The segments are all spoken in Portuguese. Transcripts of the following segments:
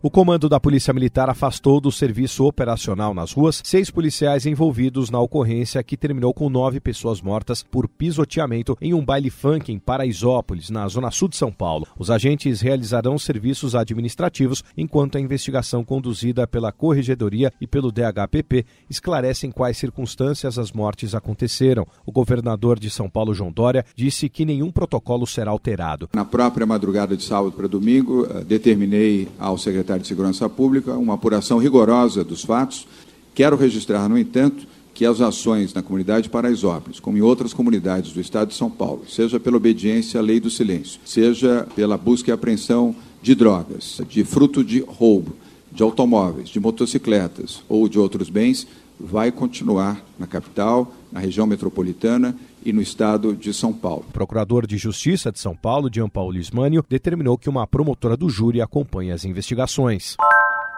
O comando da Polícia Militar afastou do serviço operacional nas ruas seis policiais envolvidos na ocorrência que terminou com nove pessoas mortas por pisoteamento em um baile funk em Paraisópolis, na zona sul de São Paulo. Os agentes realizarão serviços administrativos enquanto a investigação conduzida pela Corregedoria e pelo DHPP esclarece em quais circunstâncias as mortes aconteceram. O governador de São Paulo, João Dória, disse que nenhum protocolo será alterado. Na própria madrugada de sábado para domingo, eh, determinei ao secretário de Segurança Pública uma apuração rigorosa dos fatos. Quero registrar, no entanto, que as ações na comunidade de Paraisópolis, como em outras comunidades do estado de São Paulo, seja pela obediência à lei do silêncio, seja pela busca e apreensão de drogas, de fruto de roubo, de automóveis, de motocicletas ou de outros bens, vai continuar na capital, na região metropolitana e no estado de São Paulo. O procurador de Justiça de São Paulo, Jean Paulo Ismânio, determinou que uma promotora do júri acompanhe as investigações.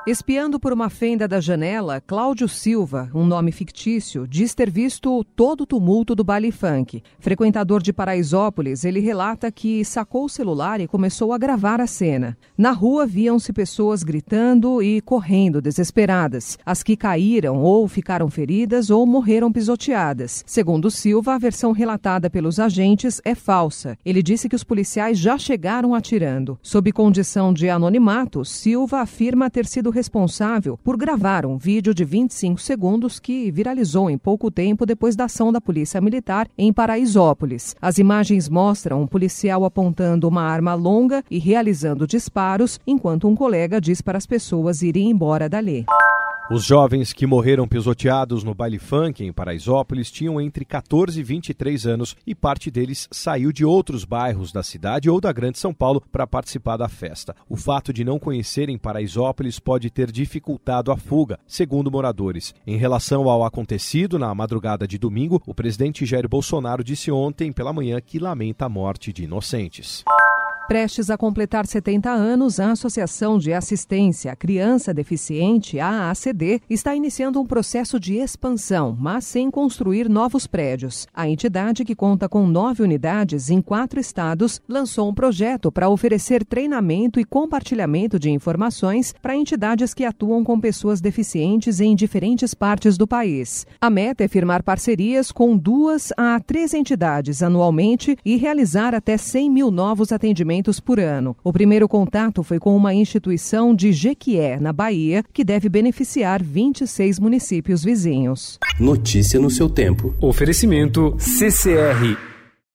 Espiando por uma fenda da janela, Cláudio Silva, um nome fictício, diz ter visto todo o tumulto do baile funk. Frequentador de Paraisópolis, ele relata que sacou o celular e começou a gravar a cena. Na rua viam-se pessoas gritando e correndo desesperadas. As que caíram ou ficaram feridas ou morreram pisoteadas. Segundo Silva, a versão relatada pelos agentes é falsa. Ele disse que os policiais já chegaram atirando. Sob condição de anonimato, Silva afirma ter sido responsável por gravar um vídeo de 25 segundos que viralizou em pouco tempo depois da ação da Polícia Militar em Paraisópolis. As imagens mostram um policial apontando uma arma longa e realizando disparos, enquanto um colega diz para as pessoas irem embora dali. Os jovens que morreram pisoteados no baile funk em Paraisópolis tinham entre 14 e 23 anos e parte deles saiu de outros bairros da cidade ou da Grande São Paulo para participar da festa. O fato de não conhecerem Paraisópolis pode ter dificultado a fuga, segundo moradores. Em relação ao acontecido na madrugada de domingo, o presidente Jair Bolsonaro disse ontem pela manhã que lamenta a morte de inocentes. Prestes a completar 70 anos, a Associação de Assistência à Criança Deficiente, a AACD, está iniciando um processo de expansão, mas sem construir novos prédios. A entidade, que conta com nove unidades em quatro estados, lançou um projeto para oferecer treinamento e compartilhamento de informações para entidades que atuam com pessoas deficientes em diferentes partes do país. A meta é firmar parcerias com duas a três entidades anualmente e realizar até 100 mil novos atendimentos por ano. O primeiro contato foi com uma instituição de Jequié, na Bahia, que deve beneficiar 26 municípios vizinhos. Notícia no seu tempo. Oferecimento CCR